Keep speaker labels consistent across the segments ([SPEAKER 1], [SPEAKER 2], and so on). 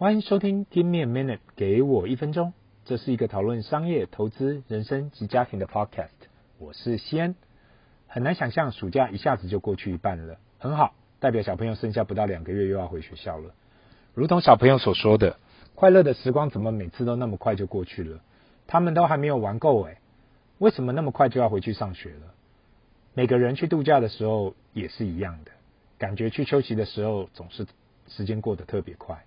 [SPEAKER 1] 欢迎收听 Give me a minute，给我一分钟。这是一个讨论商业、投资、人生及家庭的 podcast。我是西安。很难想象暑假一下子就过去一半了，很好，代表小朋友剩下不到两个月又要回学校了。如同小朋友所说的，快乐的时光怎么每次都那么快就过去了？他们都还没有玩够诶，为什么那么快就要回去上学了？每个人去度假的时候也是一样的，感觉去休息的时候总是时间过得特别快。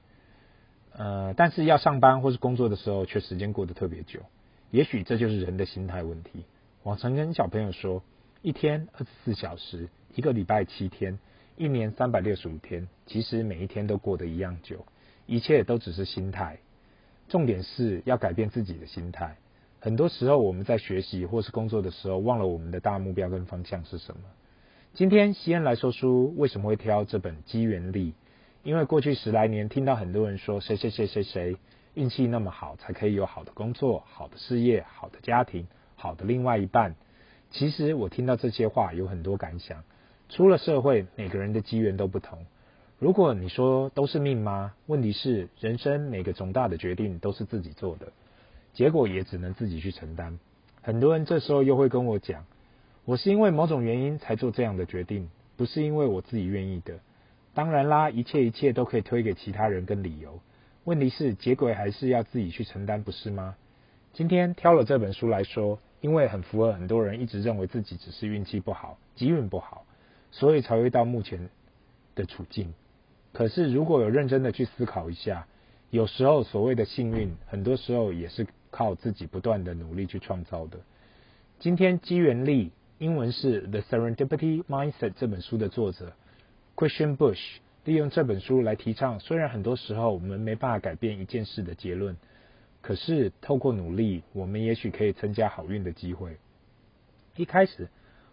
[SPEAKER 1] 呃，但是要上班或是工作的时候，却时间过得特别久。也许这就是人的心态问题。我曾跟小朋友说，一天二十四小时，一个礼拜七天，一年三百六十五天，其实每一天都过得一样久。一切都只是心态，重点是要改变自己的心态。很多时候我们在学习或是工作的时候，忘了我们的大目标跟方向是什么。今天西恩来说书，为什么会挑这本《机缘力》？因为过去十来年，听到很多人说谁谁谁谁谁运气那么好，才可以有好的工作、好的事业、好的家庭、好的另外一半。其实我听到这些话有很多感想。出了社会，每个人的机缘都不同。如果你说都是命吗？问题是人生每个重大的决定都是自己做的，结果也只能自己去承担。很多人这时候又会跟我讲，我是因为某种原因才做这样的决定，不是因为我自己愿意的。当然啦，一切一切都可以推给其他人跟理由。问题是结果还是要自己去承担，不是吗？今天挑了这本书来说，因为很符合很多人一直认为自己只是运气不好、机运不好，所以才会到目前的处境。可是如果有认真的去思考一下，有时候所谓的幸运，很多时候也是靠自己不断的努力去创造的。今天机缘力，英文是《The Serendipity Mindset》这本书的作者。Christian Bush 利用这本书来提倡，虽然很多时候我们没办法改变一件事的结论，可是透过努力，我们也许可以增加好运的机会。一开始，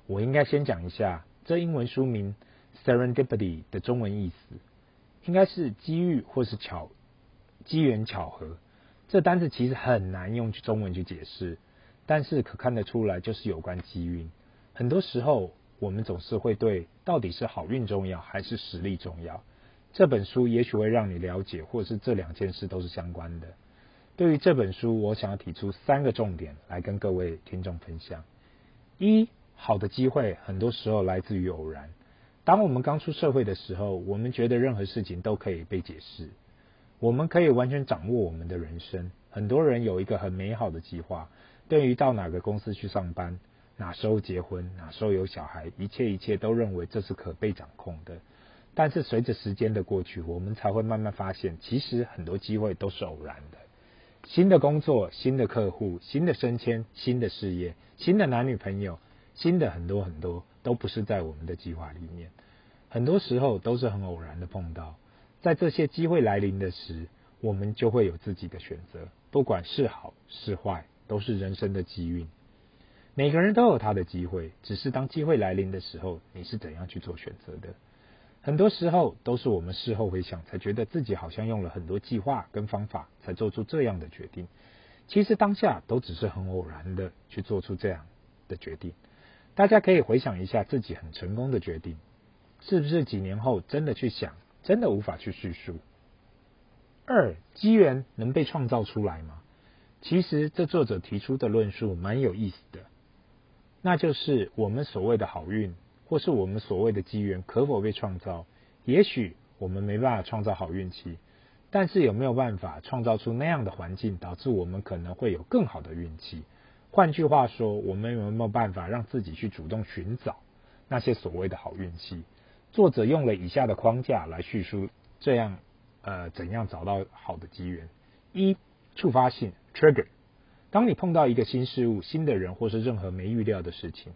[SPEAKER 1] 我应该先讲一下这英文书名 Serendipity 的中文意思，应该是机遇或是巧机缘巧合。这单字其实很难用中文去解释，但是可看得出来就是有关机运。很多时候。我们总是会对到底是好运重要还是实力重要？这本书也许会让你了解，或者是这两件事都是相关的。对于这本书，我想要提出三个重点来跟各位听众分享：一，好的机会很多时候来自于偶然。当我们刚出社会的时候，我们觉得任何事情都可以被解释，我们可以完全掌握我们的人生。很多人有一个很美好的计划，对于到哪个公司去上班。哪时候结婚，哪时候有小孩，一切一切都认为这是可被掌控的。但是随着时间的过去，我们才会慢慢发现，其实很多机会都是偶然的。新的工作、新的客户、新的升迁、新的事业、新的男女朋友、新的很多很多，都不是在我们的计划里面。很多时候都是很偶然的碰到。在这些机会来临的时，我们就会有自己的选择，不管是好是坏，都是人生的机运。每个人都有他的机会，只是当机会来临的时候，你是怎样去做选择的？很多时候都是我们事后回想，才觉得自己好像用了很多计划跟方法，才做出这样的决定。其实当下都只是很偶然的去做出这样的决定。大家可以回想一下自己很成功的决定，是不是几年后真的去想，真的无法去叙述？二，机缘能被创造出来吗？其实这作者提出的论述蛮有意思的。那就是我们所谓的好运，或是我们所谓的机缘，可否被创造？也许我们没办法创造好运气，但是有没有办法创造出那样的环境，导致我们可能会有更好的运气？换句话说，我们有没有办法让自己去主动寻找那些所谓的好运气？作者用了以下的框架来叙述，这样呃怎样找到好的机缘？一、触发性 （trigger）。当你碰到一个新事物、新的人，或是任何没预料的事情，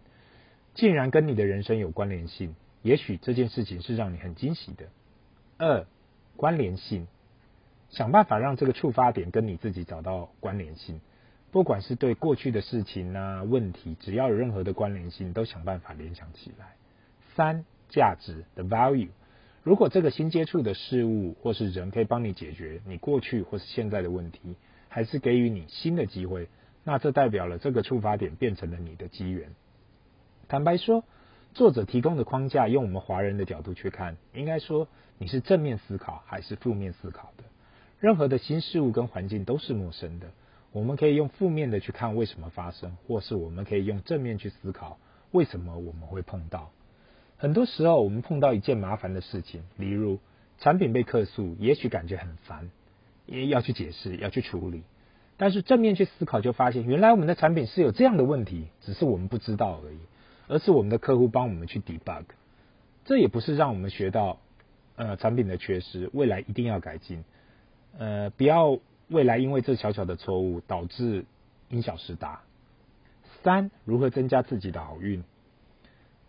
[SPEAKER 1] 竟然跟你的人生有关联性，也许这件事情是让你很惊喜的。二、关联性，想办法让这个触发点跟你自己找到关联性，不管是对过去的事情啊、问题，只要有任何的关联性，都想办法联想起来。三、价值的 value，如果这个新接触的事物或是人可以帮你解决你过去或是现在的问题。还是给予你新的机会，那这代表了这个触发点变成了你的机缘。坦白说，作者提供的框架，用我们华人的角度去看，应该说你是正面思考还是负面思考的。任何的新事物跟环境都是陌生的。我们可以用负面的去看为什么发生，或是我们可以用正面去思考为什么我们会碰到。很多时候，我们碰到一件麻烦的事情，例如产品被客诉，也许感觉很烦，也要去解释，要去处理。但是正面去思考，就发现原来我们的产品是有这样的问题，只是我们不知道而已，而是我们的客户帮我们去 debug。这也不是让我们学到呃产品的缺失，未来一定要改进。呃，不要未来因为这小小的错误导致因小失大。三，如何增加自己的好运？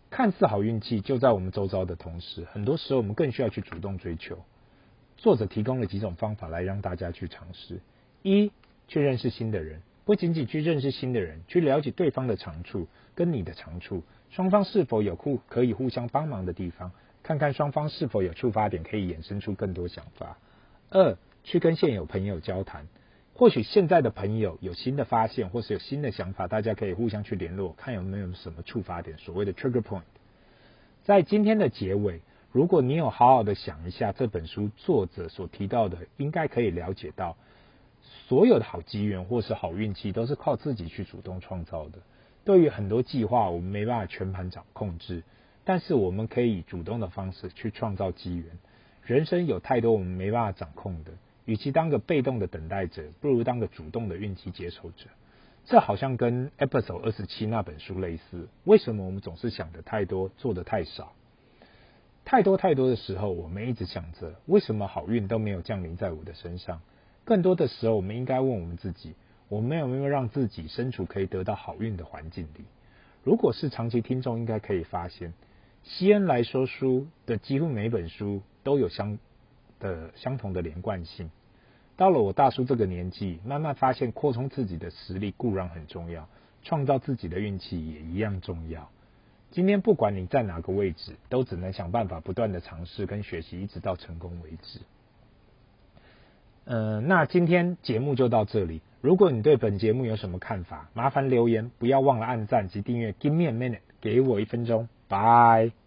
[SPEAKER 1] 看似好运气就在我们周遭的同时，很多时候我们更需要去主动追求。作者提供了几种方法来让大家去尝试：一，去认识新的人，不仅仅去认识新的人，去了解对方的长处跟你的长处，双方是否有互可以互相帮忙的地方，看看双方是否有触发点可以衍生出更多想法。二，去跟现有朋友交谈，或许现在的朋友有新的发现，或是有新的想法，大家可以互相去联络，看有没有什么触发点，所谓的 trigger point。在今天的结尾，如果你有好好的想一下这本书作者所提到的，应该可以了解到。所有的好机缘或是好运气都是靠自己去主动创造的。对于很多计划，我们没办法全盘掌控制，但是我们可以以主动的方式去创造机缘。人生有太多我们没办法掌控的，与其当个被动的等待者，不如当个主动的运气接受者。这好像跟 Episode 二十七那本书类似。为什么我们总是想的太多，做的太少？太多太多的时候，我们一直想着，为什么好运都没有降临在我的身上？更多的时候，我们应该问我们自己：我们有没有让自己身处可以得到好运的环境里？如果是长期听众，应该可以发现，西恩来说书的几乎每本书都有相的相同的连贯性。到了我大叔这个年纪，慢慢发现扩充自己的实力固然很重要，创造自己的运气也一样重要。今天不管你在哪个位置，都只能想办法不断的尝试跟学习，一直到成功为止。嗯，那今天节目就到这里。如果你对本节目有什么看法，麻烦留言，不要忘了按赞及订阅。Give me a minute，给我一分钟，Bye。